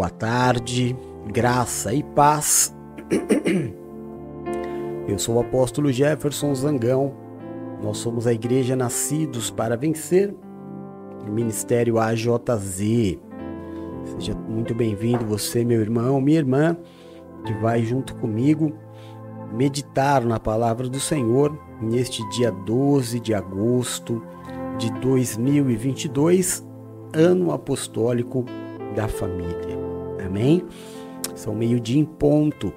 Boa tarde, graça e paz. Eu sou o apóstolo Jefferson Zangão. Nós somos a Igreja Nascidos para Vencer, Ministério AJZ. Seja muito bem-vindo, você, meu irmão, minha irmã, que vai junto comigo meditar na palavra do Senhor neste dia 12 de agosto de 2022, ano apostólico da família. Amém? São meio-dia em ponto.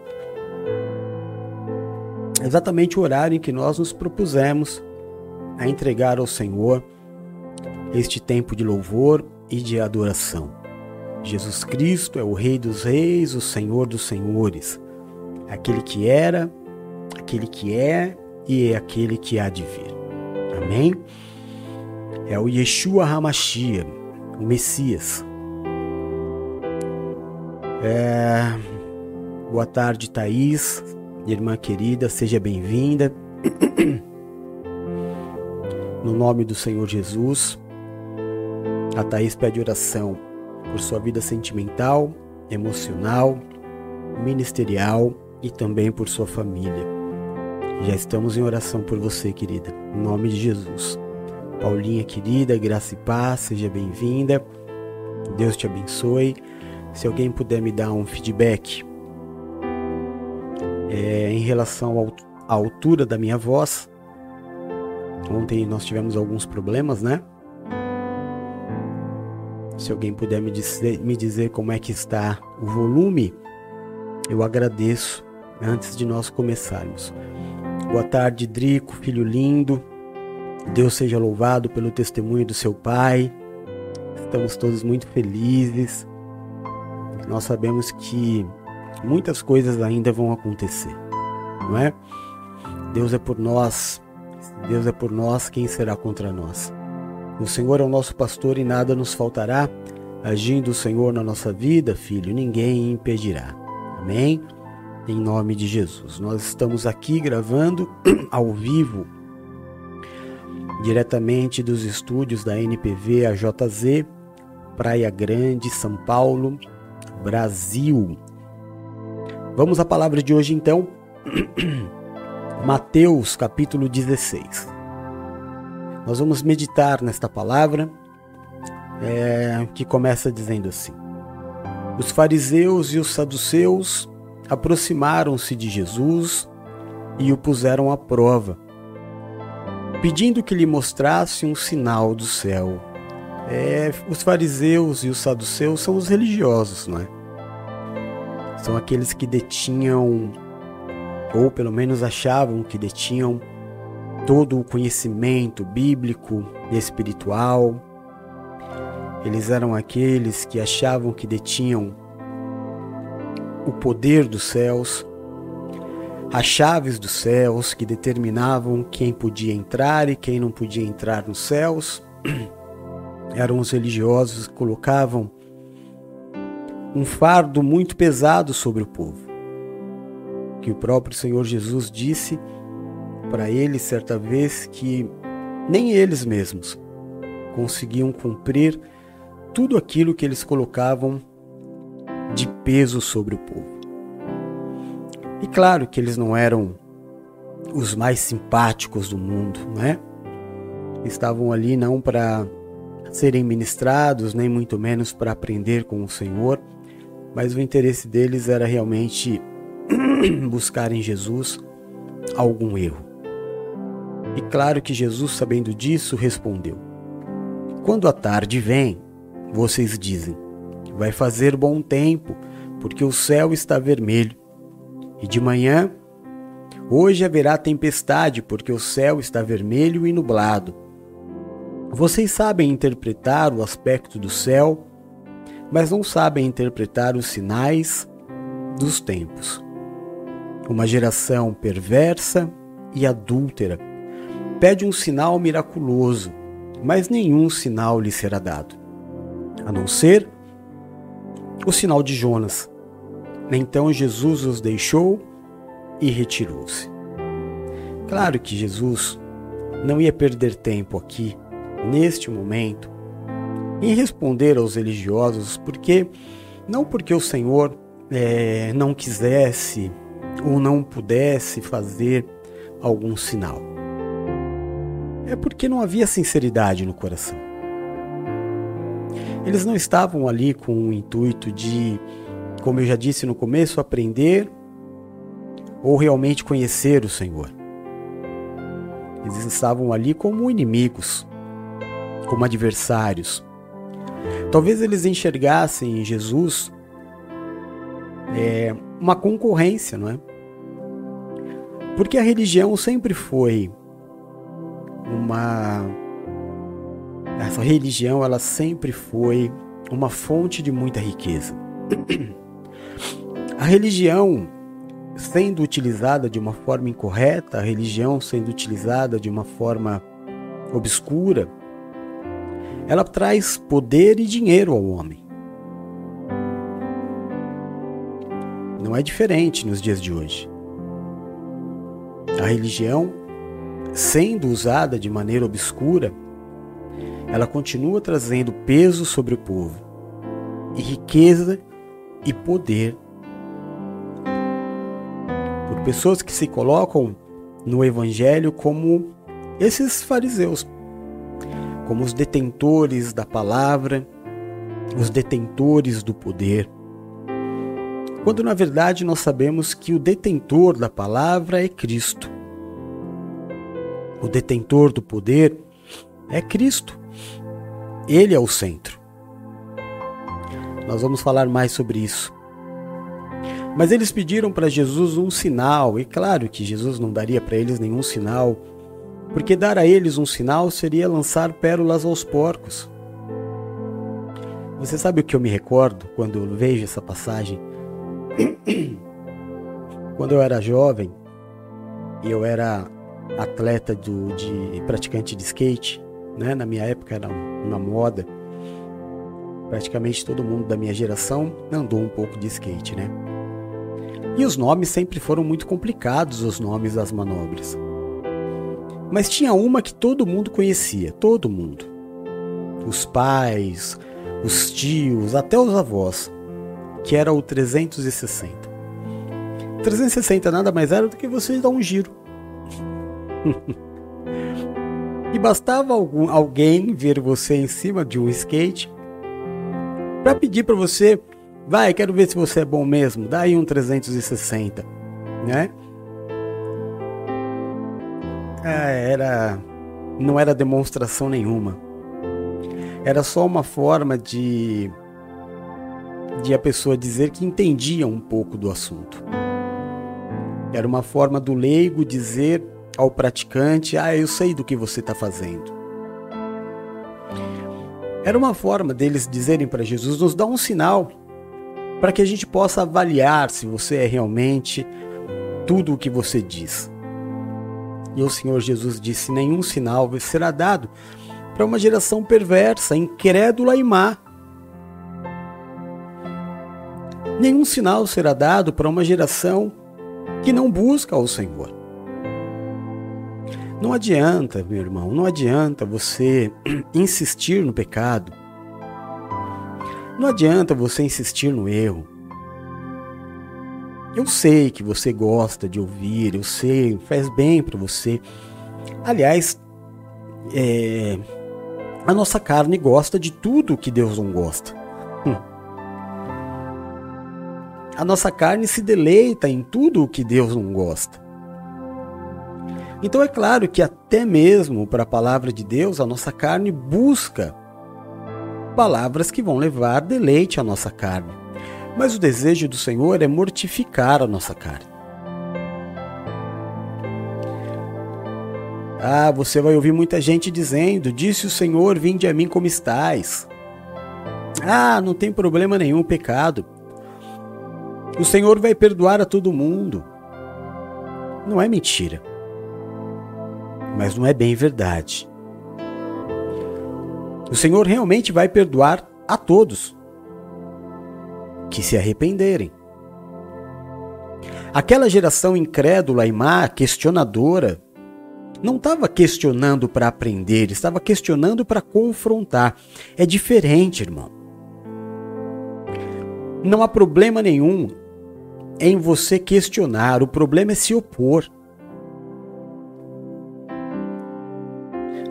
Exatamente o horário em que nós nos propusemos a entregar ao Senhor este tempo de louvor e de adoração. Jesus Cristo é o Rei dos Reis, o Senhor dos Senhores, aquele que era, aquele que é e é aquele que há de vir. Amém? É o Yeshua Hamashia, o Messias, é... Boa tarde, Thaís, irmã querida, seja bem-vinda. No nome do Senhor Jesus, a Thaís pede oração por sua vida sentimental, emocional, ministerial e também por sua família. Já estamos em oração por você, querida. Em nome de Jesus. Paulinha, querida, graça e paz, seja bem-vinda. Deus te abençoe. Se alguém puder me dar um feedback é, em relação à altura da minha voz. Ontem nós tivemos alguns problemas, né? Se alguém puder me dizer, me dizer como é que está o volume, eu agradeço antes de nós começarmos. Boa tarde, Drico, filho lindo. Deus seja louvado pelo testemunho do seu pai. Estamos todos muito felizes nós sabemos que muitas coisas ainda vão acontecer, não é? Deus é por nós, Deus é por nós, quem será contra nós? O Senhor é o nosso pastor e nada nos faltará. Agindo o Senhor na nossa vida, filho, ninguém impedirá. Amém? Em nome de Jesus. Nós estamos aqui gravando ao vivo, diretamente dos estúdios da NPV AJZ, Praia Grande, São Paulo, Brasil. Vamos à palavra de hoje então. Mateus capítulo 16. Nós vamos meditar nesta palavra é, que começa dizendo assim: Os fariseus e os saduceus aproximaram-se de Jesus e o puseram à prova, pedindo que lhe mostrasse um sinal do céu. É, os fariseus e os saduceus são os religiosos, não é? São aqueles que detinham, ou pelo menos achavam que detinham, todo o conhecimento bíblico e espiritual. Eles eram aqueles que achavam que detinham o poder dos céus, as chaves dos céus que determinavam quem podia entrar e quem não podia entrar nos céus. Eram os religiosos que colocavam um fardo muito pesado sobre o povo. Que o próprio Senhor Jesus disse para eles certa vez que nem eles mesmos conseguiam cumprir tudo aquilo que eles colocavam de peso sobre o povo. E claro que eles não eram os mais simpáticos do mundo, né? Estavam ali não para serem ministrados, nem muito menos para aprender com o Senhor, mas o interesse deles era realmente buscar em Jesus algum erro. E claro que Jesus, sabendo disso, respondeu: Quando a tarde vem, vocês dizem: Vai fazer bom tempo, porque o céu está vermelho. E de manhã, hoje haverá tempestade, porque o céu está vermelho e nublado. Vocês sabem interpretar o aspecto do céu mas não sabem interpretar os sinais dos tempos. Uma geração perversa e adúltera pede um sinal miraculoso, mas nenhum sinal lhe será dado, a não ser o sinal de Jonas. Então Jesus os deixou e retirou-se. Claro que Jesus não ia perder tempo aqui, neste momento, em responder aos religiosos, porque Não porque o Senhor é, não quisesse ou não pudesse fazer algum sinal. É porque não havia sinceridade no coração. Eles não estavam ali com o intuito de, como eu já disse no começo, aprender ou realmente conhecer o Senhor. Eles estavam ali como inimigos, como adversários. Talvez eles enxergassem em Jesus é, uma concorrência, não é? Porque a religião sempre foi uma essa religião ela sempre foi uma fonte de muita riqueza. A religião sendo utilizada de uma forma incorreta, a religião sendo utilizada de uma forma obscura, ela traz poder e dinheiro ao homem. Não é diferente nos dias de hoje. A religião, sendo usada de maneira obscura, ela continua trazendo peso sobre o povo, e riqueza e poder. Por pessoas que se colocam no evangelho como esses fariseus, como os detentores da palavra, os detentores do poder. Quando na verdade nós sabemos que o detentor da palavra é Cristo. O detentor do poder é Cristo. Ele é o centro. Nós vamos falar mais sobre isso. Mas eles pediram para Jesus um sinal, e claro que Jesus não daria para eles nenhum sinal, porque dar a eles um sinal seria lançar pérolas aos porcos. Você sabe o que eu me recordo quando eu vejo essa passagem? Quando eu era jovem, eu era atleta do, de praticante de skate, né? Na minha época era uma moda. Praticamente todo mundo da minha geração andou um pouco de skate, né? E os nomes sempre foram muito complicados, os nomes das manobras. Mas tinha uma que todo mundo conhecia, todo mundo. Os pais, os tios, até os avós, que era o 360. 360 nada mais era do que você dar um giro. e bastava algum, alguém ver você em cima de um skate para pedir para você, vai, quero ver se você é bom mesmo, dá aí um 360, né? Ah, era não era demonstração nenhuma. Era só uma forma de de a pessoa dizer que entendia um pouco do assunto. Era uma forma do leigo dizer ao praticante: Ah, eu sei do que você está fazendo. Era uma forma deles dizerem para Jesus: nos dá um sinal para que a gente possa avaliar se você é realmente tudo o que você diz. E o Senhor Jesus disse: nenhum sinal será dado para uma geração perversa, incrédula e má. Nenhum sinal será dado para uma geração que não busca o Senhor. Não adianta, meu irmão, não adianta você insistir no pecado. Não adianta você insistir no erro. Eu sei que você gosta de ouvir, eu sei, faz bem para você. Aliás, é, a nossa carne gosta de tudo que Deus não gosta. Hum. A nossa carne se deleita em tudo o que Deus não gosta. Então é claro que até mesmo para a palavra de Deus, a nossa carne busca palavras que vão levar deleite à nossa carne. Mas o desejo do Senhor é mortificar a nossa carne. Ah, você vai ouvir muita gente dizendo: Disse o Senhor, vinde a mim como estais. Ah, não tem problema nenhum pecado. O Senhor vai perdoar a todo mundo. Não é mentira mas não é bem verdade. O Senhor realmente vai perdoar a todos que se arrependerem. Aquela geração incrédula e má, questionadora, não estava questionando para aprender, estava questionando para confrontar. É diferente, irmão. Não há problema nenhum em você questionar, o problema é se opor.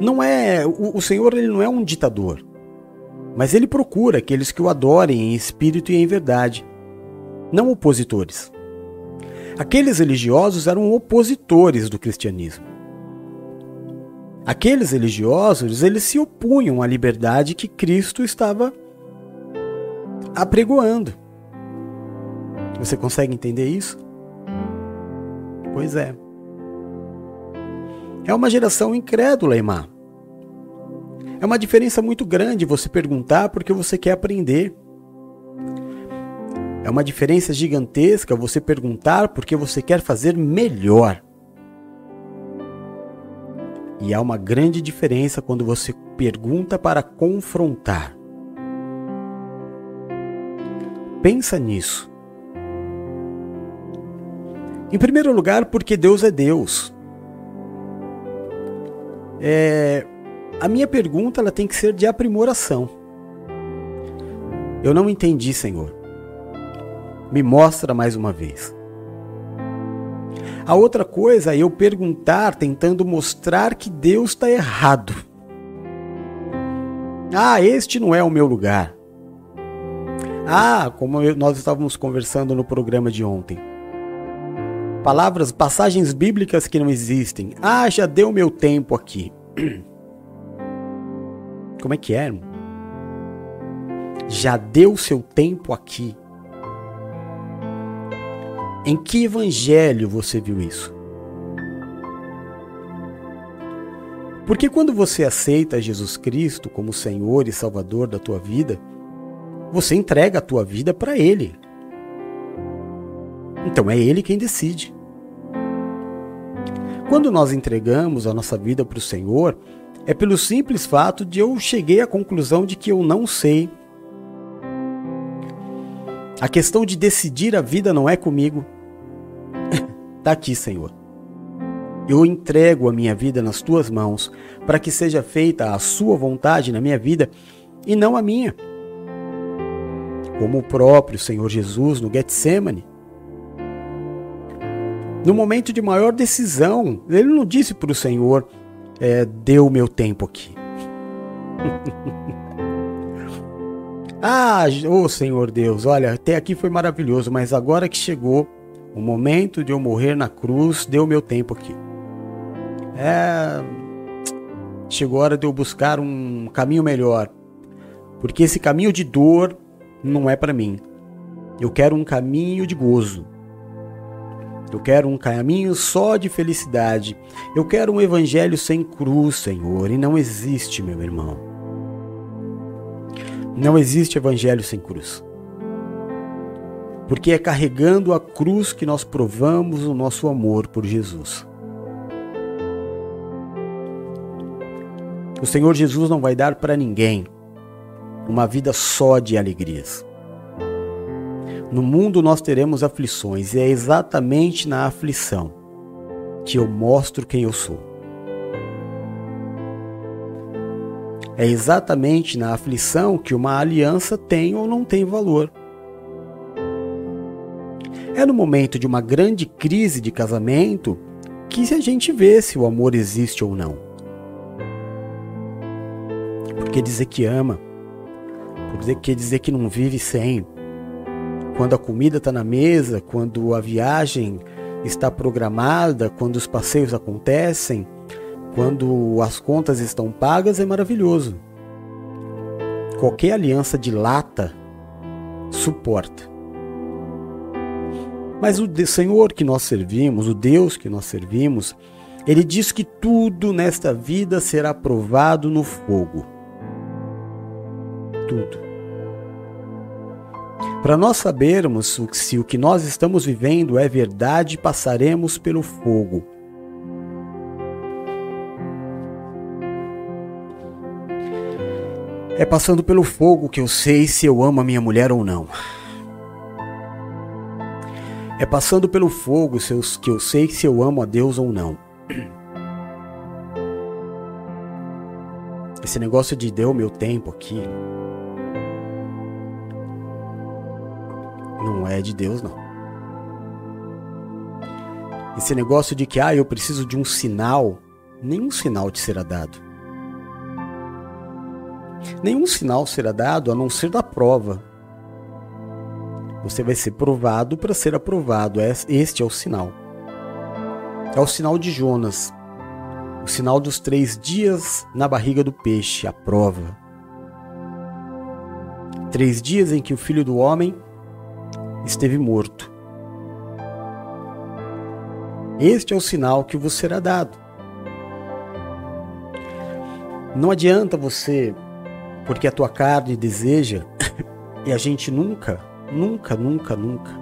Não é o, o Senhor ele não é um ditador, mas ele procura aqueles que o adorem em espírito e em verdade, não opositores. Aqueles religiosos eram opositores do cristianismo. Aqueles religiosos, eles se opunham à liberdade que Cristo estava apregoando. Você consegue entender isso? Pois é. É uma geração incrédula, Imá. É uma diferença muito grande você perguntar porque você quer aprender. É uma diferença gigantesca você perguntar porque você quer fazer melhor. E há uma grande diferença quando você pergunta para confrontar. Pensa nisso. Em primeiro lugar, porque Deus é Deus. É, a minha pergunta ela tem que ser de aprimoração. Eu não entendi, Senhor. Me mostra mais uma vez. A outra coisa é eu perguntar tentando mostrar que Deus está errado. Ah, este não é o meu lugar. Ah, como nós estávamos conversando no programa de ontem Palavras, passagens bíblicas que não existem. Ah, já deu meu tempo aqui. Como é que é, irmão? Já deu seu tempo aqui. Em que evangelho você viu isso? Porque quando você aceita Jesus Cristo como Senhor e Salvador da tua vida, você entrega a tua vida para Ele. Então é Ele quem decide. Quando nós entregamos a nossa vida para o Senhor, é pelo simples fato de eu cheguei à conclusão de que eu não sei. A questão de decidir a vida não é comigo. Está aqui, Senhor. Eu entrego a minha vida nas tuas mãos para que seja feita a sua vontade na minha vida e não a minha. Como o próprio Senhor Jesus no Getsemane. No momento de maior decisão, ele não disse para o Senhor: é, deu meu tempo aqui. ah, ô oh Senhor Deus, olha, até aqui foi maravilhoso, mas agora que chegou o momento de eu morrer na cruz, deu meu tempo aqui. É. Chegou a hora de eu buscar um caminho melhor. Porque esse caminho de dor não é para mim. Eu quero um caminho de gozo. Eu quero um caminho só de felicidade. Eu quero um evangelho sem cruz, Senhor. E não existe, meu irmão. Não existe evangelho sem cruz. Porque é carregando a cruz que nós provamos o nosso amor por Jesus. O Senhor Jesus não vai dar para ninguém uma vida só de alegrias. No mundo nós teremos aflições, e é exatamente na aflição que eu mostro quem eu sou. É exatamente na aflição que uma aliança tem ou não tem valor. É no momento de uma grande crise de casamento que a gente vê se o amor existe ou não. Porque dizer que ama, porque dizer que não vive sem, quando a comida está na mesa, quando a viagem está programada, quando os passeios acontecem, quando as contas estão pagas, é maravilhoso. Qualquer aliança de lata suporta. Mas o Senhor que nós servimos, o Deus que nós servimos, ele diz que tudo nesta vida será provado no fogo. Tudo. Para nós sabermos se o que nós estamos vivendo é verdade, passaremos pelo fogo. É passando pelo fogo que eu sei se eu amo a minha mulher ou não. É passando pelo fogo que eu sei se eu amo a Deus ou não. Esse negócio de deu meu tempo aqui. Não é de Deus, não. Esse negócio de que, ah, eu preciso de um sinal, nenhum sinal te será dado. Nenhum sinal será dado a não ser da prova. Você vai ser provado para ser aprovado. É, este é o sinal. É o sinal de Jonas. O sinal dos três dias na barriga do peixe, a prova. Três dias em que o filho do homem esteve morto. Este é o sinal que vos será dado. Não adianta você, porque a tua carne deseja, e a gente nunca, nunca, nunca, nunca,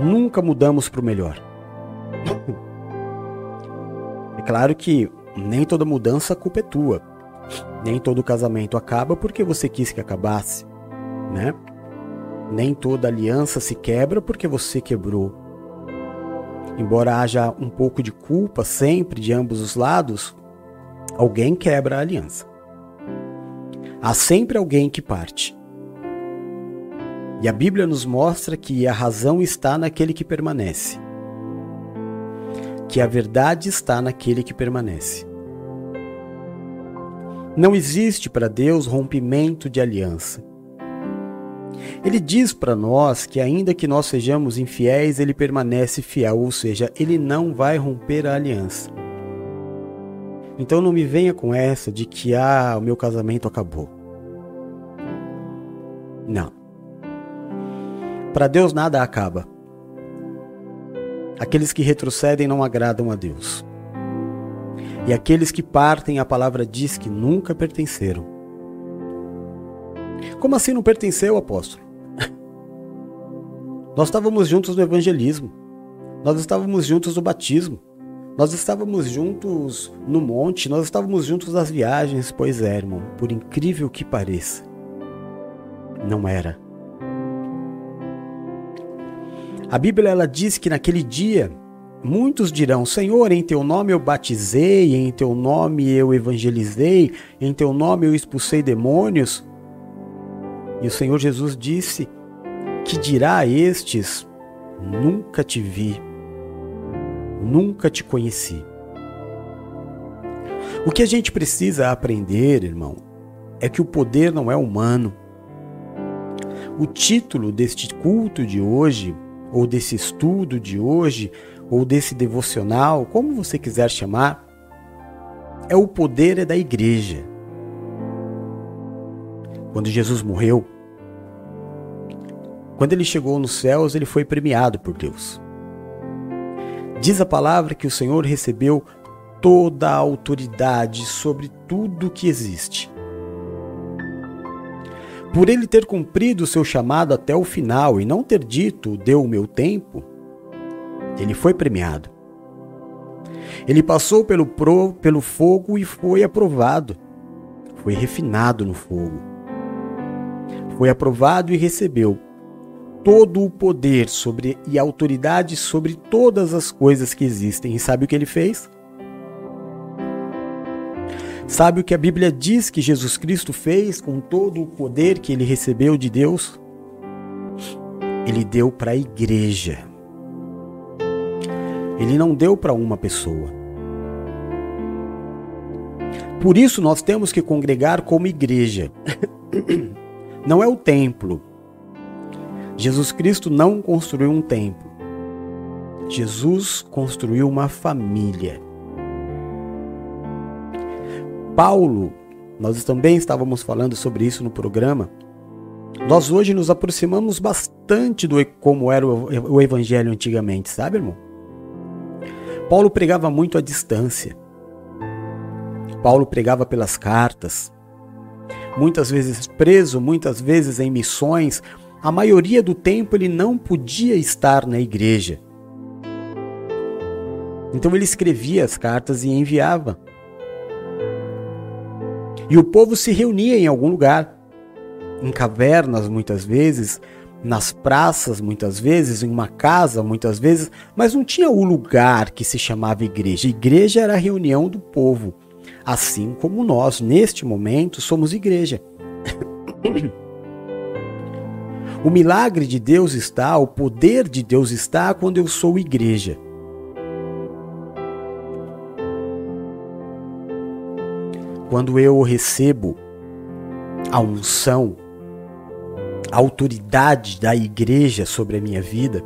nunca mudamos para o melhor. É claro que nem toda mudança a culpa é tua. Nem todo casamento acaba porque você quis que acabasse, né? Nem toda aliança se quebra porque você quebrou. Embora haja um pouco de culpa sempre de ambos os lados, alguém quebra a aliança. Há sempre alguém que parte. E a Bíblia nos mostra que a razão está naquele que permanece, que a verdade está naquele que permanece. Não existe para Deus rompimento de aliança. Ele diz para nós que, ainda que nós sejamos infiéis, ele permanece fiel, ou seja, ele não vai romper a aliança. Então não me venha com essa de que ah, o meu casamento acabou. Não. Para Deus nada acaba. Aqueles que retrocedem não agradam a Deus. E aqueles que partem, a palavra diz que nunca pertenceram. Como assim não pertenceu, apóstolo? Nós estávamos juntos no evangelismo. Nós estávamos juntos no batismo. Nós estávamos juntos no monte, nós estávamos juntos nas viagens, pois é, irmão, por incrível que pareça. Não era. A Bíblia ela diz que naquele dia muitos dirão: Senhor, em teu nome eu batizei, em teu nome eu evangelizei, em teu nome eu expulsei demônios. E o Senhor Jesus disse que dirá a estes: Nunca te vi, nunca te conheci. O que a gente precisa aprender, irmão, é que o poder não é humano. O título deste culto de hoje, ou desse estudo de hoje, ou desse devocional, como você quiser chamar, é o poder é da igreja. Quando Jesus morreu, quando ele chegou nos céus, ele foi premiado por Deus. Diz a palavra que o Senhor recebeu toda a autoridade sobre tudo que existe. Por ele ter cumprido o seu chamado até o final e não ter dito, deu o meu tempo, ele foi premiado. Ele passou pelo, pro, pelo fogo e foi aprovado. Foi refinado no fogo. Foi aprovado e recebeu todo o poder sobre e autoridade sobre todas as coisas que existem. E sabe o que ele fez? Sabe o que a Bíblia diz que Jesus Cristo fez com todo o poder que ele recebeu de Deus? Ele deu para a igreja. Ele não deu para uma pessoa. Por isso nós temos que congregar como igreja. Não é o templo, Jesus Cristo não construiu um templo. Jesus construiu uma família. Paulo, nós também estávamos falando sobre isso no programa. Nós hoje nos aproximamos bastante do como era o evangelho antigamente, sabe, irmão? Paulo pregava muito à distância. Paulo pregava pelas cartas. Muitas vezes preso, muitas vezes em missões, a maioria do tempo ele não podia estar na igreja. Então ele escrevia as cartas e enviava. E o povo se reunia em algum lugar, em cavernas muitas vezes, nas praças muitas vezes, em uma casa muitas vezes, mas não tinha o lugar que se chamava igreja. Igreja era a reunião do povo, assim como nós, neste momento, somos igreja. O milagre de Deus está, o poder de Deus está quando eu sou igreja. Quando eu recebo a unção, a autoridade da igreja sobre a minha vida,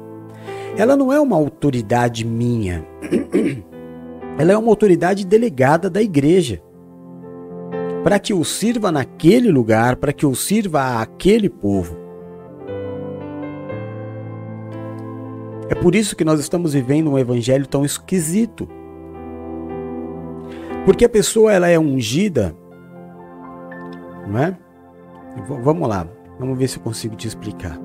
ela não é uma autoridade minha. Ela é uma autoridade delegada da igreja. Para que eu sirva naquele lugar, para que eu sirva àquele povo. É por isso que nós estamos vivendo um evangelho tão esquisito. Porque a pessoa ela é ungida, não é? vamos lá, vamos ver se eu consigo te explicar.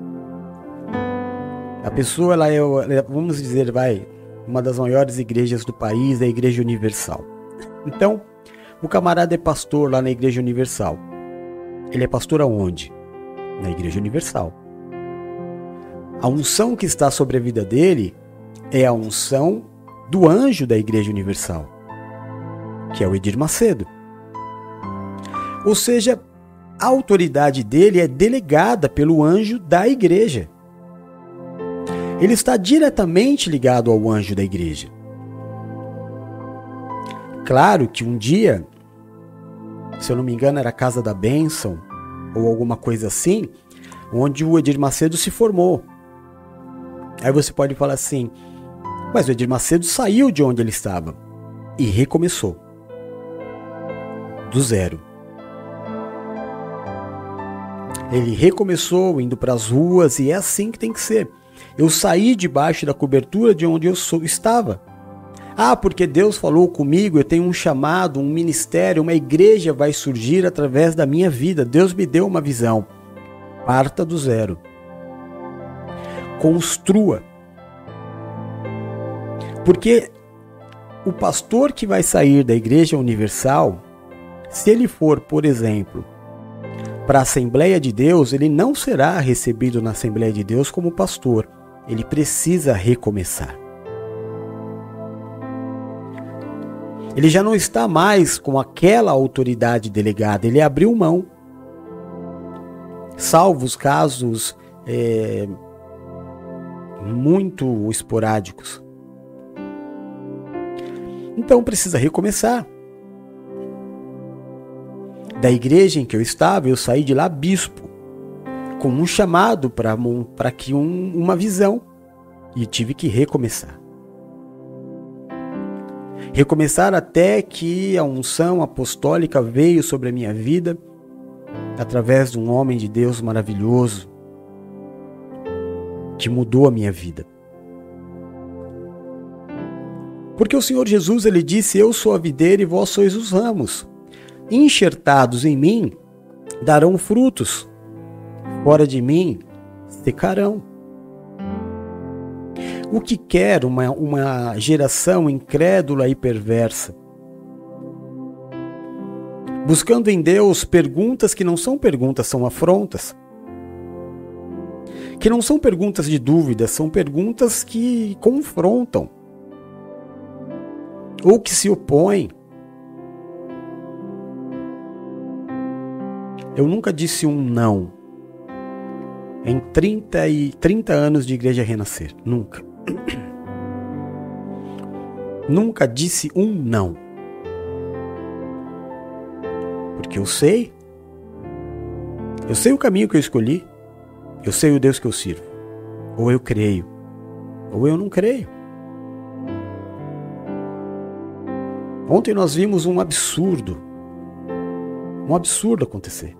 A pessoa ela é, vamos dizer, vai, uma das maiores igrejas do país, a Igreja Universal. Então, o camarada é pastor lá na Igreja Universal. Ele é pastor aonde? Na Igreja Universal. A unção que está sobre a vida dele é a unção do anjo da Igreja Universal, que é o Edir Macedo. Ou seja, a autoridade dele é delegada pelo anjo da igreja. Ele está diretamente ligado ao anjo da igreja. Claro que um dia, se eu não me engano, era a Casa da Bênção ou alguma coisa assim, onde o Edir Macedo se formou. Aí você pode falar assim: mas o Edir Macedo saiu de onde ele estava e recomeçou. Do zero. Ele recomeçou indo para as ruas e é assim que tem que ser. Eu saí debaixo da cobertura de onde eu sou, estava. Ah, porque Deus falou comigo, eu tenho um chamado, um ministério, uma igreja vai surgir através da minha vida. Deus me deu uma visão. Parta do zero construa. Porque o pastor que vai sair da Igreja Universal, se ele for, por exemplo, para a Assembleia de Deus, ele não será recebido na Assembleia de Deus como pastor. Ele precisa recomeçar. Ele já não está mais com aquela autoridade delegada, ele abriu mão. Salvo os casos é, muito esporádicos. Então precisa recomeçar. Da igreja em que eu estava, eu saí de lá bispo, com um chamado para que um, uma visão, e tive que recomeçar. Recomeçar até que a unção apostólica veio sobre a minha vida através de um homem de Deus maravilhoso, que mudou a minha vida. Porque o Senhor Jesus ele disse: Eu sou a videira e vós sois os ramos. Enxertados em mim darão frutos, fora de mim secarão. O que quer uma, uma geração incrédula e perversa? Buscando em Deus perguntas que não são perguntas, são afrontas que não são perguntas de dúvida, são perguntas que confrontam ou que se opõem. Eu nunca disse um não em 30, e, 30 anos de Igreja Renascer. Nunca. nunca disse um não. Porque eu sei. Eu sei o caminho que eu escolhi. Eu sei o Deus que eu sirvo. Ou eu creio, ou eu não creio. Ontem nós vimos um absurdo. Um absurdo acontecer.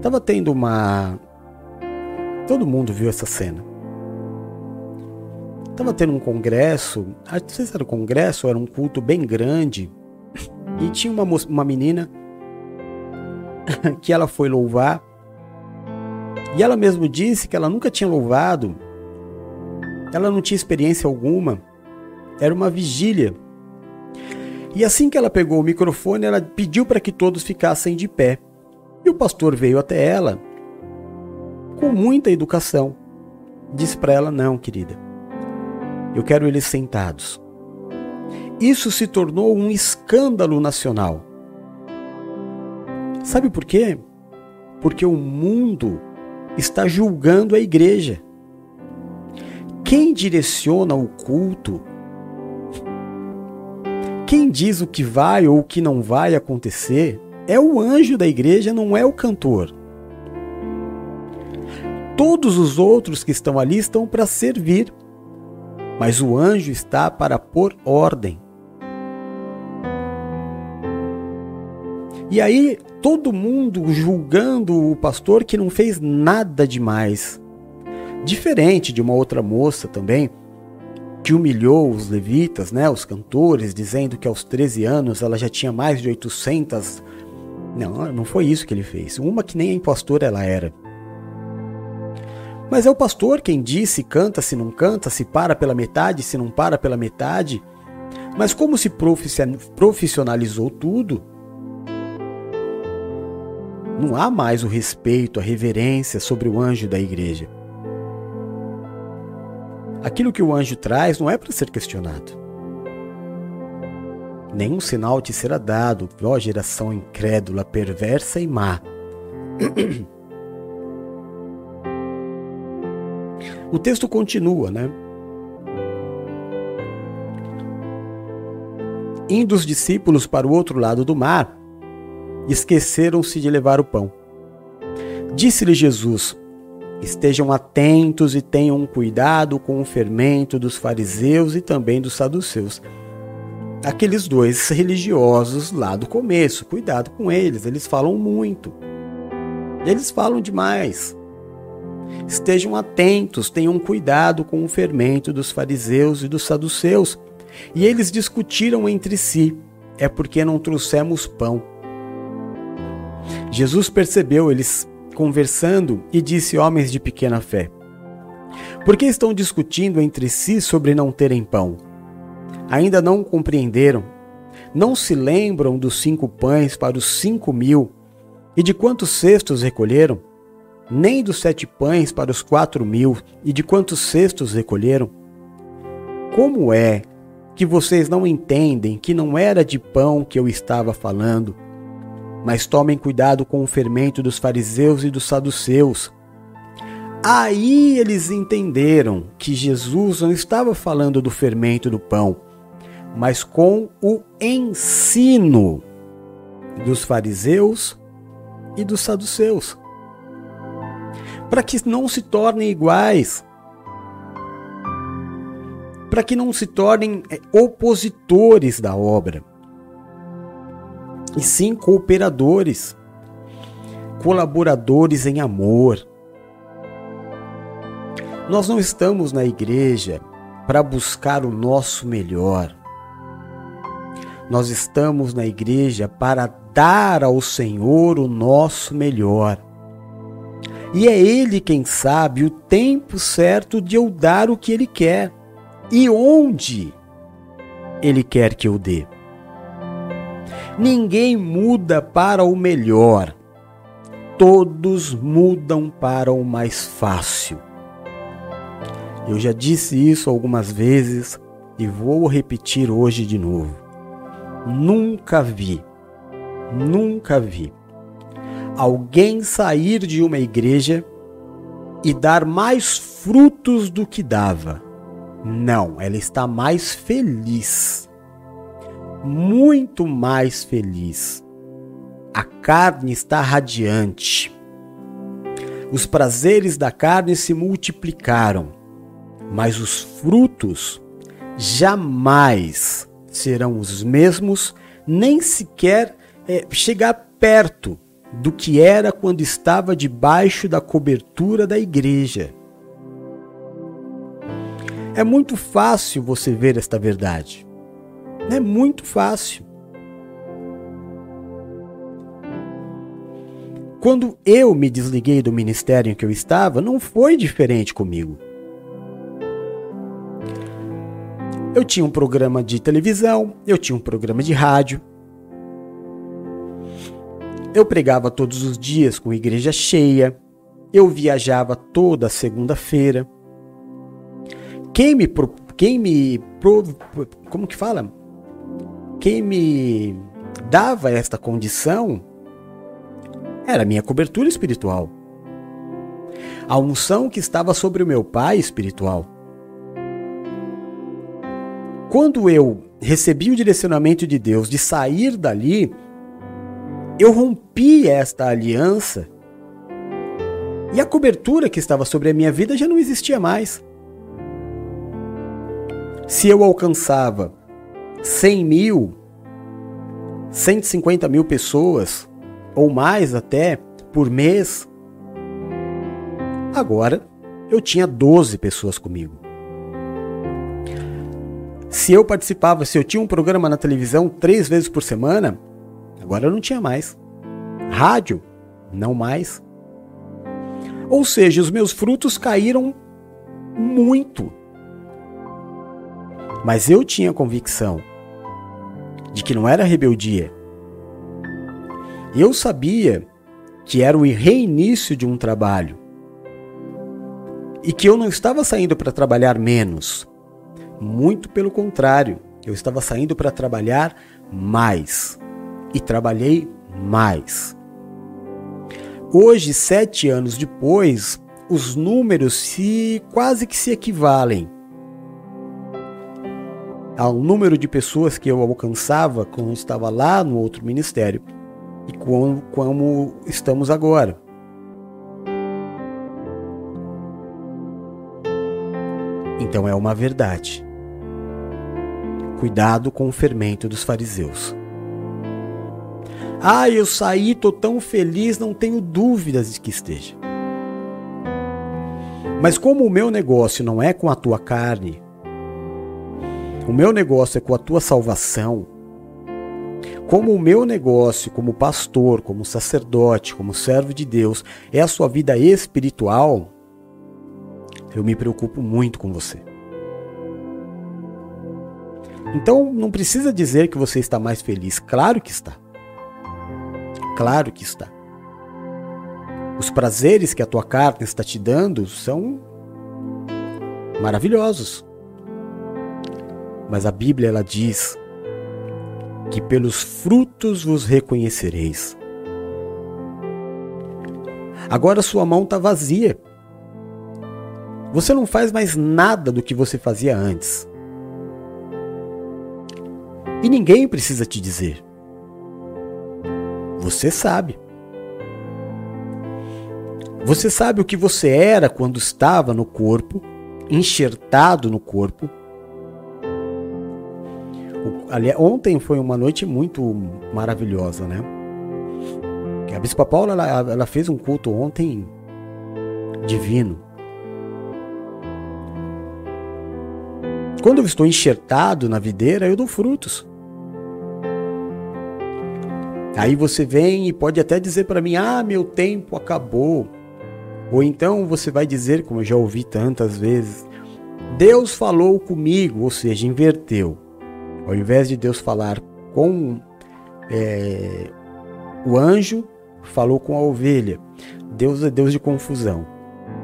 Tava tendo uma. Todo mundo viu essa cena. Tava tendo um congresso. Não sei se era um congresso era um culto bem grande. E tinha uma, uma menina que ela foi louvar e ela mesmo disse que ela nunca tinha louvado, ela não tinha experiência alguma, era uma vigília. E assim que ela pegou o microfone, ela pediu para que todos ficassem de pé. E o pastor veio até ela com muita educação. Disse para ela: Não, querida, eu quero eles sentados. Isso se tornou um escândalo nacional. Sabe por quê? Porque o mundo está julgando a igreja. Quem direciona o culto, quem diz o que vai ou o que não vai acontecer, é o anjo da igreja, não é o cantor. Todos os outros que estão ali estão para servir, mas o anjo está para pôr ordem. E aí, todo mundo julgando o pastor que não fez nada demais. Diferente de uma outra moça também, que humilhou os levitas, né, os cantores, dizendo que aos 13 anos ela já tinha mais de 800. Não, não foi isso que ele fez. Uma que nem a impostora ela era. Mas é o pastor quem diz se canta, se não canta, se para pela metade, se não para pela metade. Mas como se profissionalizou tudo, não há mais o respeito, a reverência sobre o anjo da igreja. Aquilo que o anjo traz não é para ser questionado. Nenhum sinal te será dado, ó geração incrédula, perversa e má. O texto continua, né? Indo os discípulos para o outro lado do mar, esqueceram-se de levar o pão. Disse-lhe Jesus: Estejam atentos e tenham cuidado com o fermento dos fariseus e também dos saduceus. Aqueles dois religiosos lá do começo, cuidado com eles, eles falam muito. Eles falam demais. Estejam atentos, tenham cuidado com o fermento dos fariseus e dos saduceus. E eles discutiram entre si: é porque não trouxemos pão. Jesus percebeu eles conversando e disse: Homens de pequena fé, por que estão discutindo entre si sobre não terem pão? Ainda não compreenderam? Não se lembram dos cinco pães para os cinco mil e de quantos cestos recolheram? Nem dos sete pães para os quatro mil e de quantos cestos recolheram? Como é que vocês não entendem que não era de pão que eu estava falando, mas tomem cuidado com o fermento dos fariseus e dos saduceus. Aí eles entenderam que Jesus não estava falando do fermento do pão, mas com o ensino dos fariseus e dos saduceus. Para que não se tornem iguais, para que não se tornem é, opositores da obra e sim cooperadores, colaboradores em amor. Nós não estamos na igreja para buscar o nosso melhor. Nós estamos na igreja para dar ao Senhor o nosso melhor. E é Ele quem sabe o tempo certo de eu dar o que Ele quer e onde Ele quer que eu dê. Ninguém muda para o melhor, todos mudam para o mais fácil. Eu já disse isso algumas vezes e vou repetir hoje de novo. Nunca vi, nunca vi alguém sair de uma igreja e dar mais frutos do que dava. Não, ela está mais feliz muito mais feliz. A carne está radiante. Os prazeres da carne se multiplicaram, mas os frutos jamais serão os mesmos, nem sequer é, chegar perto do que era quando estava debaixo da cobertura da igreja. É muito fácil você ver esta verdade. É muito fácil. Quando eu me desliguei do ministério em que eu estava, não foi diferente comigo. Eu tinha um programa de televisão, eu tinha um programa de rádio. Eu pregava todos os dias com igreja cheia. Eu viajava toda segunda-feira. Quem me quem me como que fala? Quem me dava esta condição era a minha cobertura espiritual. a unção que estava sobre o meu pai espiritual. Quando eu recebi o direcionamento de Deus de sair dali, eu rompi esta aliança e a cobertura que estava sobre a minha vida já não existia mais. Se eu alcançava 100 mil, 150 mil pessoas, ou mais até, por mês, agora eu tinha 12 pessoas comigo. Se eu participava, se eu tinha um programa na televisão três vezes por semana, agora eu não tinha mais. Rádio, não mais. Ou seja, os meus frutos caíram muito. Mas eu tinha convicção de que não era rebeldia. Eu sabia que era o reinício de um trabalho. E que eu não estava saindo para trabalhar menos. Muito pelo contrário, eu estava saindo para trabalhar mais. E trabalhei mais. Hoje, sete anos depois, os números se quase que se equivalem ao número de pessoas que eu alcançava quando estava lá no outro ministério e como, como estamos agora. Então é uma verdade. Cuidado com o fermento dos fariseus. Ah, eu saí, tô tão feliz, não tenho dúvidas de que esteja. Mas como o meu negócio não é com a tua carne, o meu negócio é com a tua salvação, como o meu negócio, como pastor, como sacerdote, como servo de Deus, é a sua vida espiritual, eu me preocupo muito com você. Então não precisa dizer que você está mais feliz. Claro que está. Claro que está. Os prazeres que a tua carne está te dando são maravilhosos. Mas a Bíblia ela diz que pelos frutos vos reconhecereis. Agora sua mão está vazia. Você não faz mais nada do que você fazia antes. E ninguém precisa te dizer. Você sabe. Você sabe o que você era quando estava no corpo, enxertado no corpo. Ali, ontem foi uma noite muito maravilhosa, né? A Bispa Paula ela, ela fez um culto ontem divino. Quando eu estou enxertado na videira, eu dou frutos. Aí você vem e pode até dizer para mim: "Ah, meu tempo acabou". Ou então você vai dizer, como eu já ouvi tantas vezes, Deus falou comigo, ou seja, inverteu. Ao invés de Deus falar com é, o anjo, falou com a ovelha. Deus é Deus de confusão.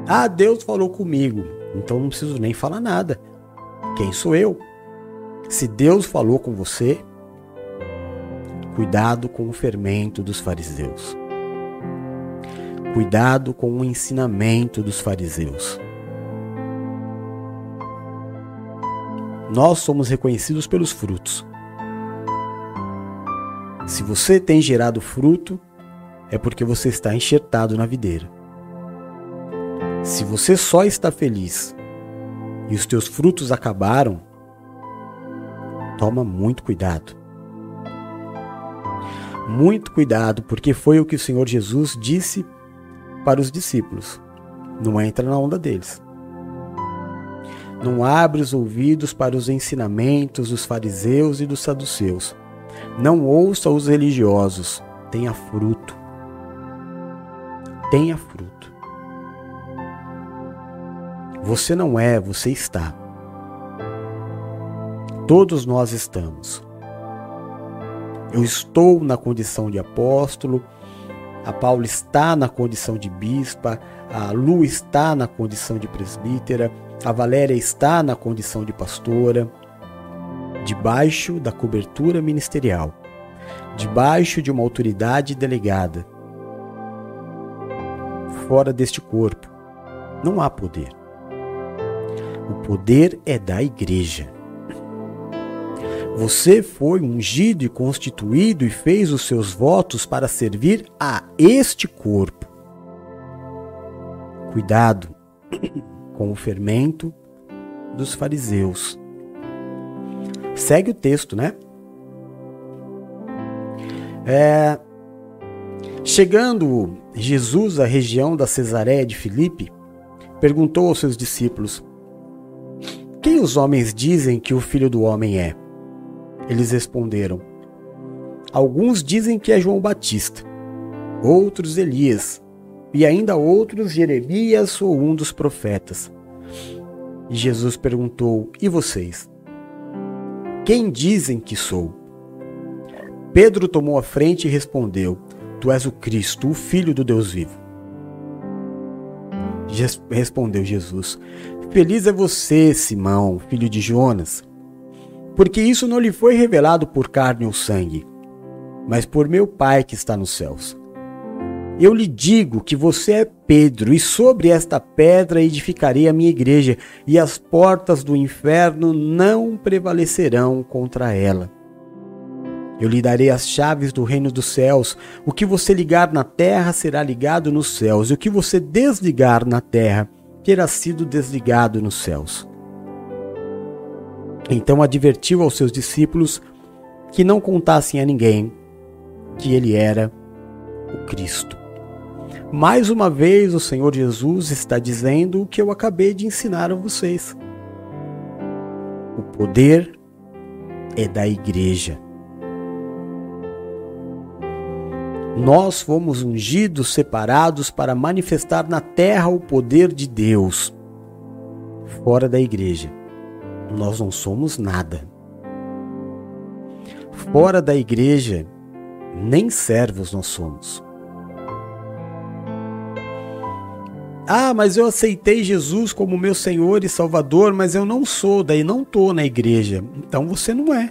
Ah, Deus falou comigo, então não preciso nem falar nada. Quem sou eu? Se Deus falou com você, Cuidado com o fermento dos fariseus. Cuidado com o ensinamento dos fariseus. Nós somos reconhecidos pelos frutos. Se você tem gerado fruto, é porque você está enxertado na videira. Se você só está feliz e os teus frutos acabaram, toma muito cuidado. Muito cuidado, porque foi o que o Senhor Jesus disse para os discípulos. Não entra na onda deles. Não abre os ouvidos para os ensinamentos dos fariseus e dos saduceus. Não ouça os religiosos. Tenha fruto. Tenha fruto. Você não é, você está. Todos nós estamos. Eu estou na condição de apóstolo, a Paula está na condição de bispa, a Lu está na condição de presbítera, a Valéria está na condição de pastora, debaixo da cobertura ministerial, debaixo de uma autoridade delegada, fora deste corpo, Não há poder. O poder é da igreja. Você foi ungido e constituído e fez os seus votos para servir a este corpo. Cuidado com o fermento dos fariseus. Segue o texto, né? É, chegando Jesus à região da Cesareia de Filipe, perguntou aos seus discípulos: Quem os homens dizem que o filho do homem é? Eles responderam: Alguns dizem que é João Batista, outros Elias, e ainda outros Jeremias ou um dos profetas. E Jesus perguntou: E vocês? Quem dizem que sou? Pedro tomou a frente e respondeu: Tu és o Cristo, o Filho do Deus vivo. Respondeu Jesus: Feliz é você, Simão, filho de Jonas, porque isso não lhe foi revelado por carne ou sangue, mas por meu Pai que está nos céus. Eu lhe digo que você é Pedro, e sobre esta pedra edificarei a minha igreja, e as portas do inferno não prevalecerão contra ela. Eu lhe darei as chaves do reino dos céus. O que você ligar na terra será ligado nos céus, e o que você desligar na terra terá sido desligado nos céus. Então advertiu aos seus discípulos que não contassem a ninguém que ele era o Cristo. Mais uma vez, o Senhor Jesus está dizendo o que eu acabei de ensinar a vocês. O poder é da igreja. Nós fomos ungidos, separados para manifestar na terra o poder de Deus. Fora da igreja, nós não somos nada. Fora da igreja, nem servos nós somos. Ah, mas eu aceitei Jesus como meu Senhor e Salvador, mas eu não sou, daí não estou na igreja. Então você não é.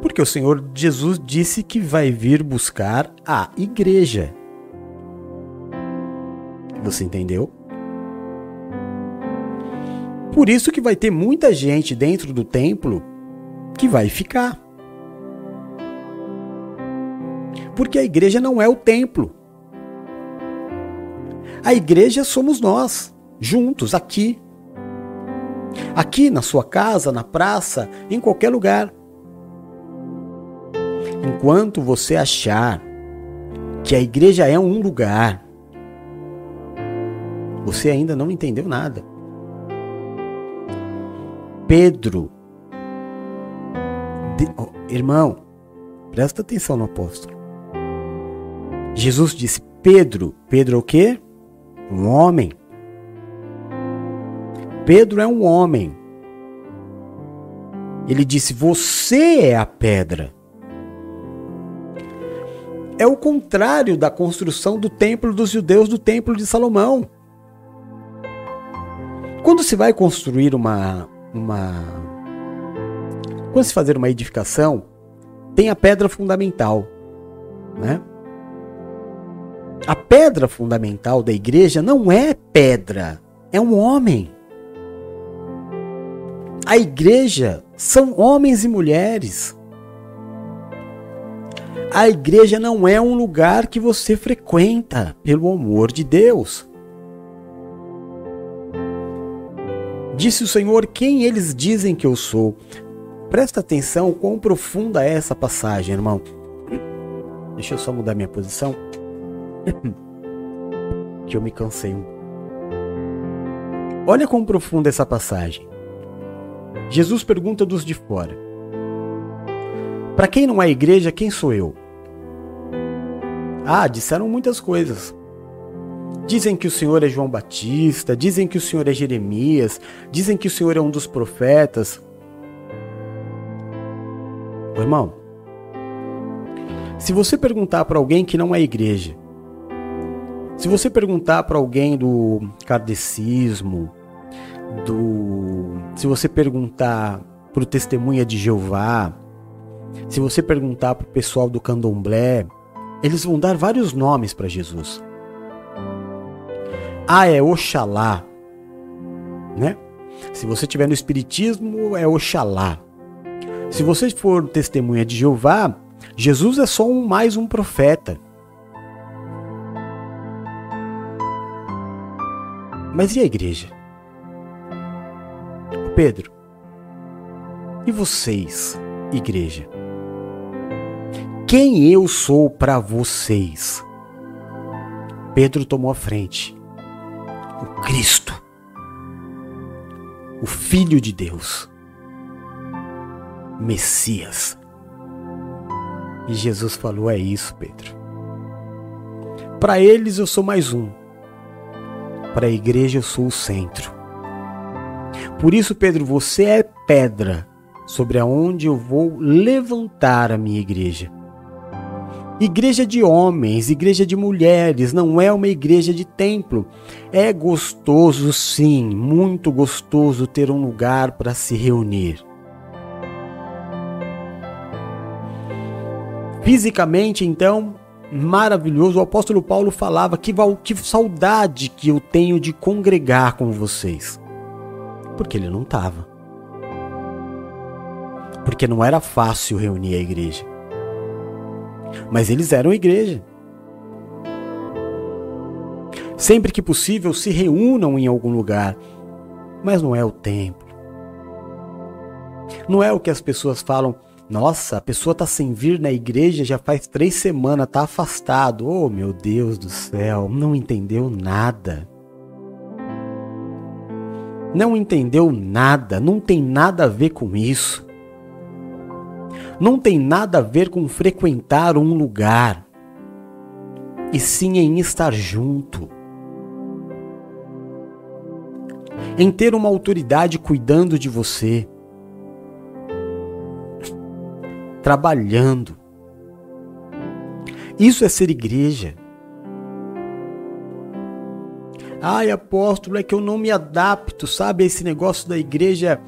Porque o Senhor Jesus disse que vai vir buscar a igreja. Você entendeu? Por isso que vai ter muita gente dentro do templo que vai ficar. Porque a igreja não é o templo. A igreja somos nós, juntos, aqui. Aqui na sua casa, na praça, em qualquer lugar. Enquanto você achar que a igreja é um lugar, você ainda não entendeu nada. Pedro, de, oh, irmão, presta atenção no apóstolo. Jesus disse: Pedro, Pedro o quê? Um homem. Pedro é um homem. Ele disse: Você é a pedra. É o contrário da construção do templo dos judeus, do templo de Salomão. Quando se vai construir uma. uma quando se fazer uma edificação, tem a pedra fundamental, né? A pedra fundamental da igreja não é pedra, é um homem. A igreja são homens e mulheres. A igreja não é um lugar que você frequenta, pelo amor de Deus. Disse o Senhor: Quem eles dizem que eu sou? Presta atenção quão profunda é essa passagem, irmão. Deixa eu só mudar minha posição. que eu me cansei. Olha quão profunda essa passagem. Jesus pergunta dos de fora: Para quem não é igreja, quem sou eu? Ah, disseram muitas coisas. Dizem que o Senhor é João Batista, dizem que o Senhor é Jeremias, dizem que o Senhor é um dos profetas. Ô, irmão, se você perguntar para alguém que não é igreja, se você perguntar para alguém do kardecismo, do, se você perguntar para o testemunha de Jeová, se você perguntar para o pessoal do candomblé, eles vão dar vários nomes para Jesus. Ah, é Oxalá. Né? Se você tiver no Espiritismo, é Oxalá. Se você for testemunha de Jeová, Jesus é só um, mais um profeta. Mas e a igreja? Pedro, e vocês, igreja? Quem eu sou para vocês? Pedro tomou a frente. O Cristo, o Filho de Deus, Messias. E Jesus falou: É isso, Pedro. Para eles eu sou mais um. Para a igreja eu sou o centro. Por isso, Pedro, você é pedra sobre aonde eu vou levantar a minha igreja. Igreja de homens, igreja de mulheres, não é uma igreja de templo. É gostoso, sim, muito gostoso ter um lugar para se reunir. Fisicamente, então, maravilhoso. O apóstolo Paulo falava que, que saudade que eu tenho de congregar com vocês. Porque ele não estava. Porque não era fácil reunir a igreja. Mas eles eram igreja. Sempre que possível, se reúnam em algum lugar. Mas não é o templo. Não é o que as pessoas falam. Nossa, a pessoa está sem vir na igreja já faz três semanas, está afastado. Oh, meu Deus do céu, não entendeu nada. Não entendeu nada, não tem nada a ver com isso não tem nada a ver com frequentar um lugar, e sim em estar junto. Em ter uma autoridade cuidando de você, trabalhando. Isso é ser igreja. Ai, apóstolo, é que eu não me adapto, sabe? Esse negócio da igreja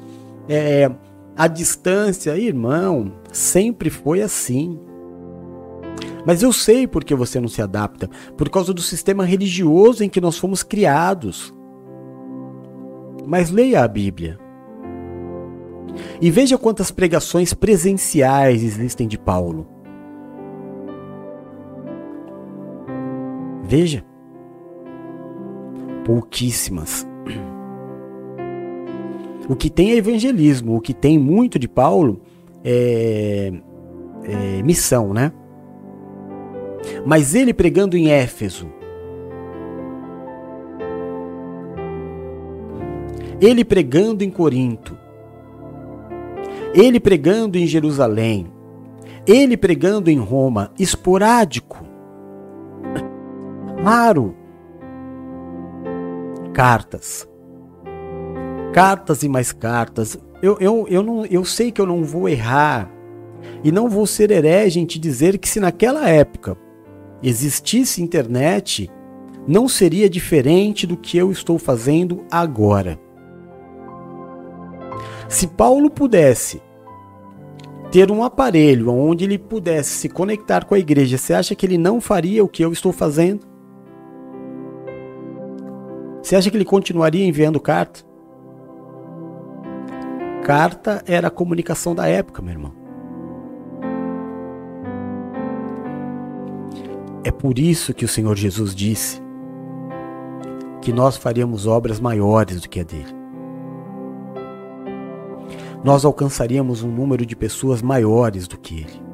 é, a distância, irmão, sempre foi assim. Mas eu sei por que você não se adapta, por causa do sistema religioso em que nós fomos criados. Mas leia a Bíblia. E veja quantas pregações presenciais existem de Paulo. Veja. Pouquíssimas. O que tem é evangelismo, o que tem muito de Paulo é, é missão, né? Mas ele pregando em Éfeso, ele pregando em Corinto, ele pregando em Jerusalém, ele pregando em Roma, esporádico, raro. Cartas cartas e mais cartas. Eu, eu, eu, não, eu sei que eu não vou errar e não vou ser herege em te dizer que se naquela época existisse internet, não seria diferente do que eu estou fazendo agora. Se Paulo pudesse ter um aparelho onde ele pudesse se conectar com a igreja, você acha que ele não faria o que eu estou fazendo? Você acha que ele continuaria enviando carta? Carta era a comunicação da época, meu irmão. É por isso que o Senhor Jesus disse que nós faríamos obras maiores do que a dele. Nós alcançaríamos um número de pessoas maiores do que ele.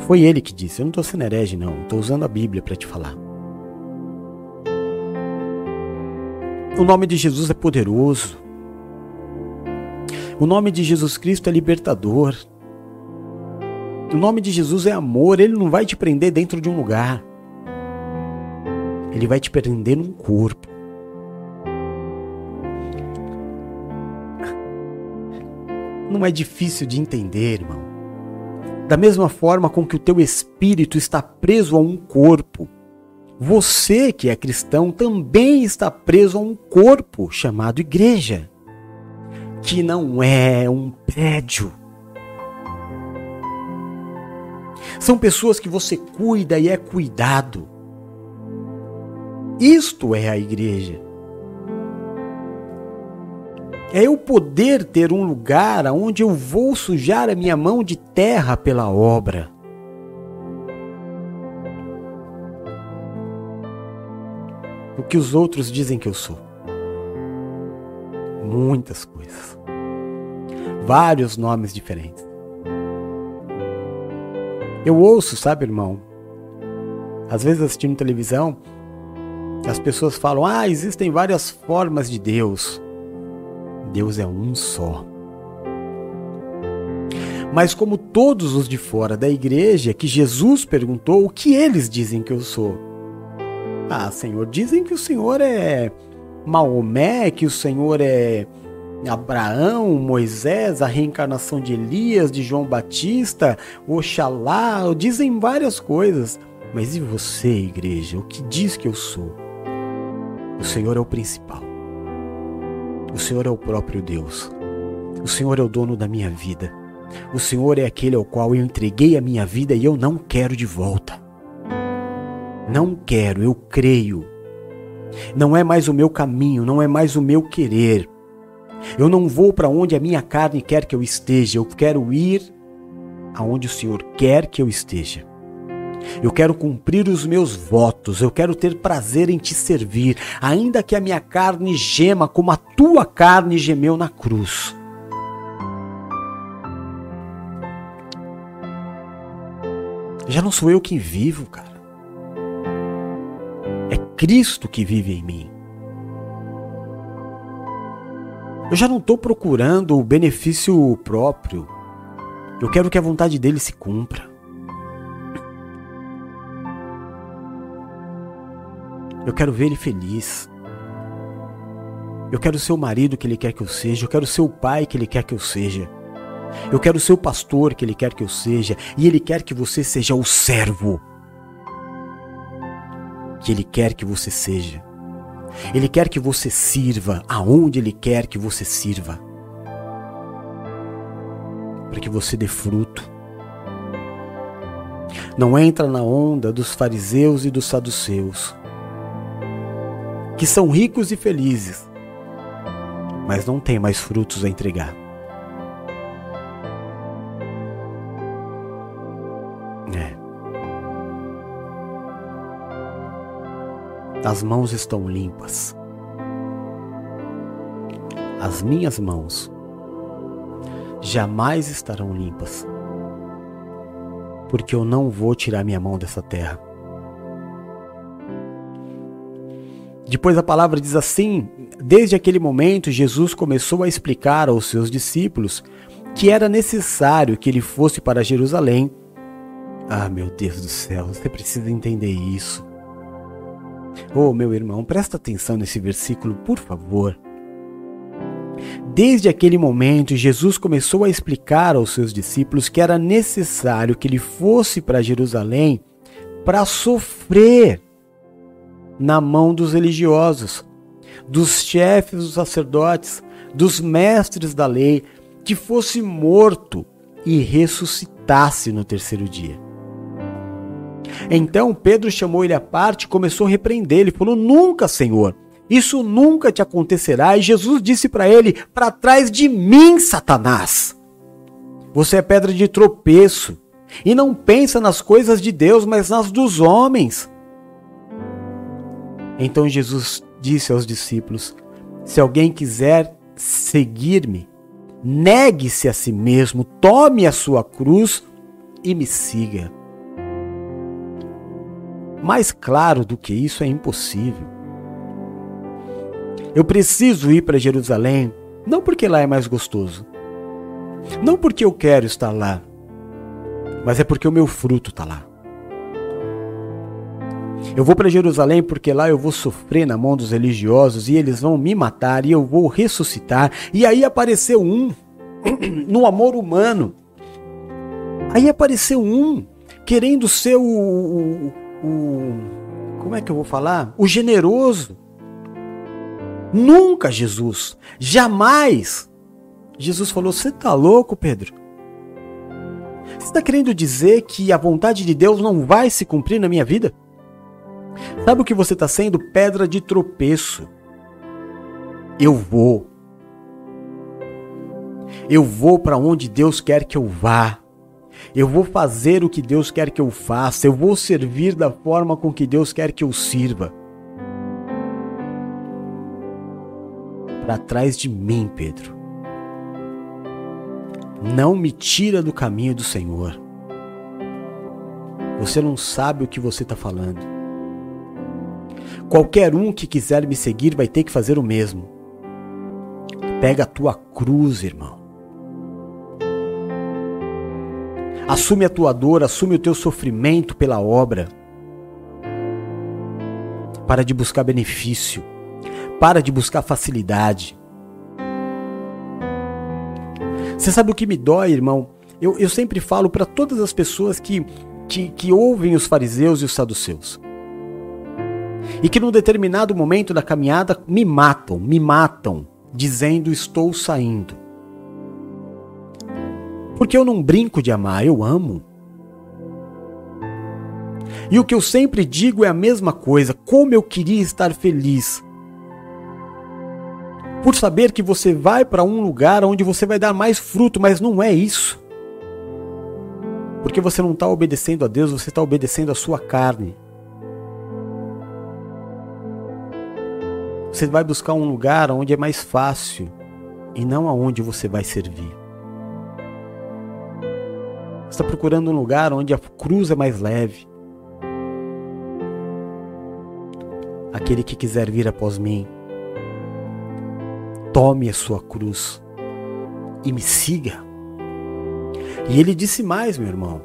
Foi ele que disse, eu não estou sendo herege, não, estou usando a Bíblia para te falar. O nome de Jesus é poderoso. O nome de Jesus Cristo é libertador. O nome de Jesus é amor. Ele não vai te prender dentro de um lugar. Ele vai te prender num corpo. Não é difícil de entender, irmão. Da mesma forma com que o teu espírito está preso a um corpo, você que é cristão também está preso a um corpo chamado igreja, que não é um prédio. São pessoas que você cuida e é cuidado. Isto é a igreja. É eu poder ter um lugar onde eu vou sujar a minha mão de terra pela obra. O que os outros dizem que eu sou. Muitas coisas. Vários nomes diferentes. Eu ouço, sabe, irmão? Às vezes assistindo televisão, as pessoas falam: "Ah, existem várias formas de Deus". Deus é um só. Mas como todos os de fora da igreja, que Jesus perguntou o que eles dizem que eu sou. Ah, Senhor, dizem que o Senhor é Maomé, que o Senhor é Abraão, Moisés, a reencarnação de Elias, de João Batista, Oxalá, dizem várias coisas. Mas e você, igreja? O que diz que eu sou? O Senhor é o principal. O Senhor é o próprio Deus. O Senhor é o dono da minha vida. O Senhor é aquele ao qual eu entreguei a minha vida e eu não quero de volta. Não quero, eu creio. Não é mais o meu caminho, não é mais o meu querer. Eu não vou para onde a minha carne quer que eu esteja, eu quero ir aonde o Senhor quer que eu esteja. Eu quero cumprir os meus votos, eu quero ter prazer em te servir, ainda que a minha carne gema como a tua carne gemeu na cruz. Já não sou eu quem vivo, cara. É Cristo que vive em mim. Eu já não estou procurando o benefício próprio. Eu quero que a vontade dele se cumpra. Eu quero ver ele feliz. Eu quero ser o marido que ele quer que eu seja. Eu quero ser o pai que ele quer que eu seja. Eu quero ser o pastor que ele quer que eu seja. E ele quer que você seja o servo que ele quer que você seja. Ele quer que você sirva aonde ele quer que você sirva. Para que você dê fruto. Não entra na onda dos fariseus e dos saduceus que são ricos e felizes, mas não têm mais frutos a entregar. É. As mãos estão limpas. As minhas mãos jamais estarão limpas, porque eu não vou tirar minha mão dessa terra. Depois a palavra diz assim: Desde aquele momento, Jesus começou a explicar aos seus discípulos que era necessário que ele fosse para Jerusalém. Ah, meu Deus do céu, você precisa entender isso. Oh, meu irmão, presta atenção nesse versículo, por favor. Desde aquele momento, Jesus começou a explicar aos seus discípulos que era necessário que ele fosse para Jerusalém para sofrer na mão dos religiosos, dos chefes dos sacerdotes, dos mestres da lei, que fosse morto e ressuscitasse no terceiro dia. Então Pedro chamou ele à parte e começou a repreender. Ele falou: Nunca, Senhor, isso nunca te acontecerá. E Jesus disse para ele: Para trás de mim, Satanás. Você é pedra de tropeço e não pensa nas coisas de Deus, mas nas dos homens. Então Jesus disse aos discípulos: Se alguém quiser seguir-me, negue-se a si mesmo, tome a sua cruz e me siga. Mais claro do que isso é impossível. Eu preciso ir para Jerusalém, não porque lá é mais gostoso, não porque eu quero estar lá, mas é porque o meu fruto está lá. Eu vou para Jerusalém porque lá eu vou sofrer na mão dos religiosos e eles vão me matar e eu vou ressuscitar. E aí apareceu um no amor humano. Aí apareceu um querendo ser o, o, o como é que eu vou falar? O generoso. Nunca, Jesus. Jamais. Jesus falou: Você tá louco, Pedro? Você está querendo dizer que a vontade de Deus não vai se cumprir na minha vida? Sabe o que você está sendo? Pedra de tropeço. Eu vou. Eu vou para onde Deus quer que eu vá. Eu vou fazer o que Deus quer que eu faça. Eu vou servir da forma com que Deus quer que eu sirva. Para trás de mim, Pedro. Não me tira do caminho do Senhor. Você não sabe o que você está falando. Qualquer um que quiser me seguir vai ter que fazer o mesmo. Pega a tua cruz, irmão. Assume a tua dor, assume o teu sofrimento pela obra. Para de buscar benefício. Para de buscar facilidade. Você sabe o que me dói, irmão? Eu, eu sempre falo para todas as pessoas que, que, que ouvem os fariseus e os saduceus. E que num determinado momento da caminhada me matam, me matam, dizendo estou saindo. Porque eu não brinco de amar, eu amo. E o que eu sempre digo é a mesma coisa: como eu queria estar feliz. Por saber que você vai para um lugar onde você vai dar mais fruto, mas não é isso. Porque você não está obedecendo a Deus, você está obedecendo a sua carne. Você vai buscar um lugar onde é mais fácil e não aonde você vai servir está procurando um lugar onde a cruz é mais leve. Aquele que quiser vir após mim, tome a sua cruz e me siga. E ele disse mais, meu irmão.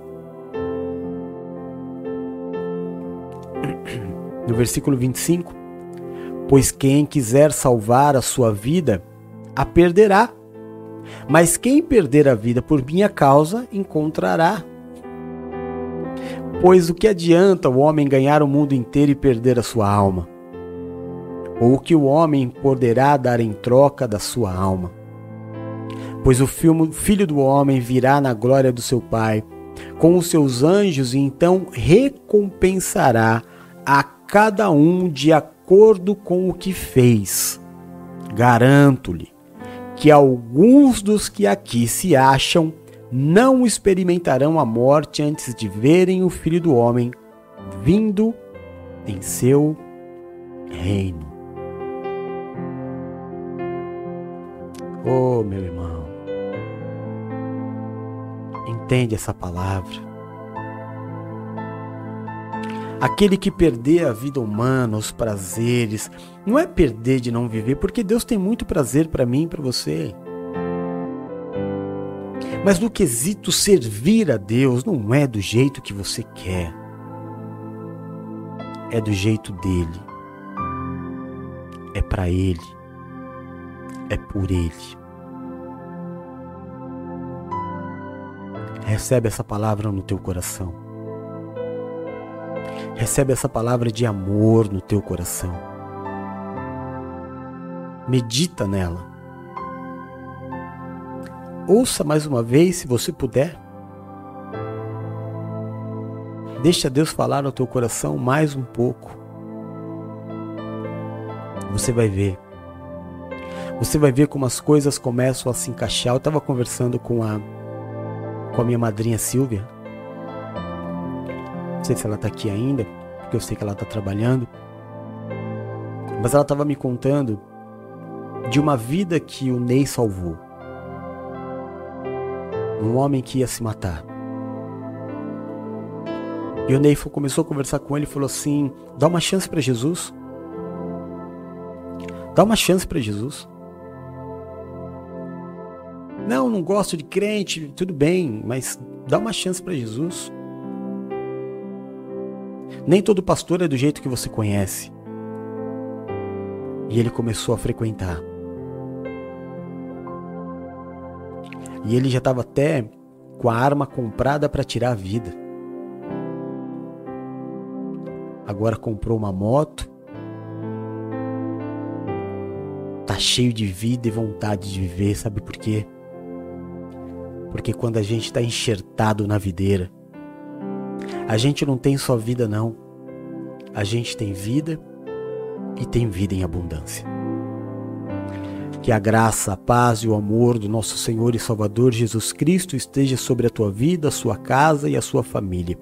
No versículo 25: Pois quem quiser salvar a sua vida, a perderá mas quem perder a vida por minha causa encontrará. Pois o que adianta o homem ganhar o mundo inteiro e perder a sua alma? Ou o que o homem poderá dar em troca da sua alma? Pois o filho do homem virá na glória do seu Pai com os seus anjos e então recompensará a cada um de acordo com o que fez. Garanto-lhe que alguns dos que aqui se acham não experimentarão a morte antes de verem o Filho do Homem vindo em seu reino. Oh, meu irmão, entende essa palavra. Aquele que perder a vida humana, os prazeres, não é perder de não viver, porque Deus tem muito prazer para mim e para você. Mas no quesito servir a Deus, não é do jeito que você quer. É do jeito dele. É para ele. É por ele. Recebe essa palavra no teu coração. Recebe essa palavra de amor no teu coração. Medita nela. Ouça mais uma vez, se você puder. Deixa Deus falar no teu coração mais um pouco. Você vai ver. Você vai ver como as coisas começam a se encaixar. Eu estava conversando com a com a minha madrinha Silvia não sei se ela tá aqui ainda, porque eu sei que ela tá trabalhando. Mas ela tava me contando de uma vida que o Ney salvou. Um homem que ia se matar. E o Ney começou a conversar com ele e falou assim: dá uma chance para Jesus. Dá uma chance para Jesus. Não, não gosto de crente, tudo bem, mas dá uma chance para Jesus. Nem todo pastor é do jeito que você conhece. E ele começou a frequentar. E ele já estava até com a arma comprada para tirar a vida. Agora comprou uma moto. Tá cheio de vida e vontade de viver, sabe por quê? Porque quando a gente está enxertado na videira, a gente não tem só vida, não. a gente tem vida e tem vida em abundância. Que a graça, a paz e o amor do nosso Senhor e Salvador Jesus Cristo esteja sobre a tua vida, a sua casa e a sua família.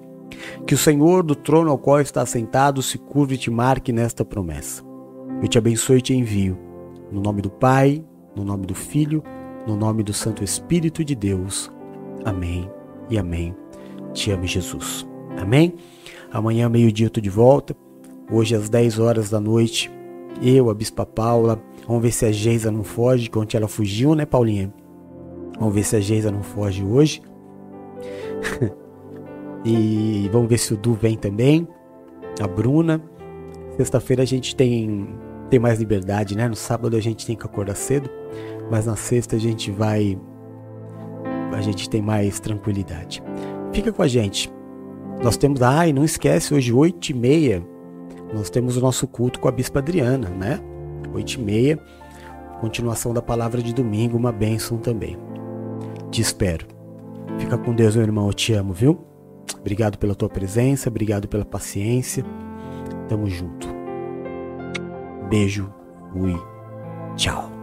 Que o Senhor do trono ao qual está sentado se curve e te marque nesta promessa. Eu te abençoe e te envio. No nome do Pai, no nome do Filho, no nome do Santo Espírito de Deus. Amém e amém. Te amo, Jesus. Amém? Amanhã, meio-dia, eu tô de volta. Hoje, às 10 horas da noite, eu, a Bispa Paula, vamos ver se a Geisa não foge, que ontem ela fugiu, né, Paulinha? Vamos ver se a Geisa não foge hoje. e vamos ver se o Du vem também. A Bruna. Sexta-feira a gente tem, tem mais liberdade, né? No sábado a gente tem que acordar cedo, mas na sexta a gente vai. A gente tem mais tranquilidade. Fica com a gente. Nós temos, ai, não esquece, hoje, 8 e meia, nós temos o nosso culto com a Bispa Adriana, né? 8 e meia, continuação da palavra de domingo, uma bênção também. Te espero. Fica com Deus, meu irmão, eu te amo, viu? Obrigado pela tua presença, obrigado pela paciência. Tamo junto. Beijo, fui, tchau.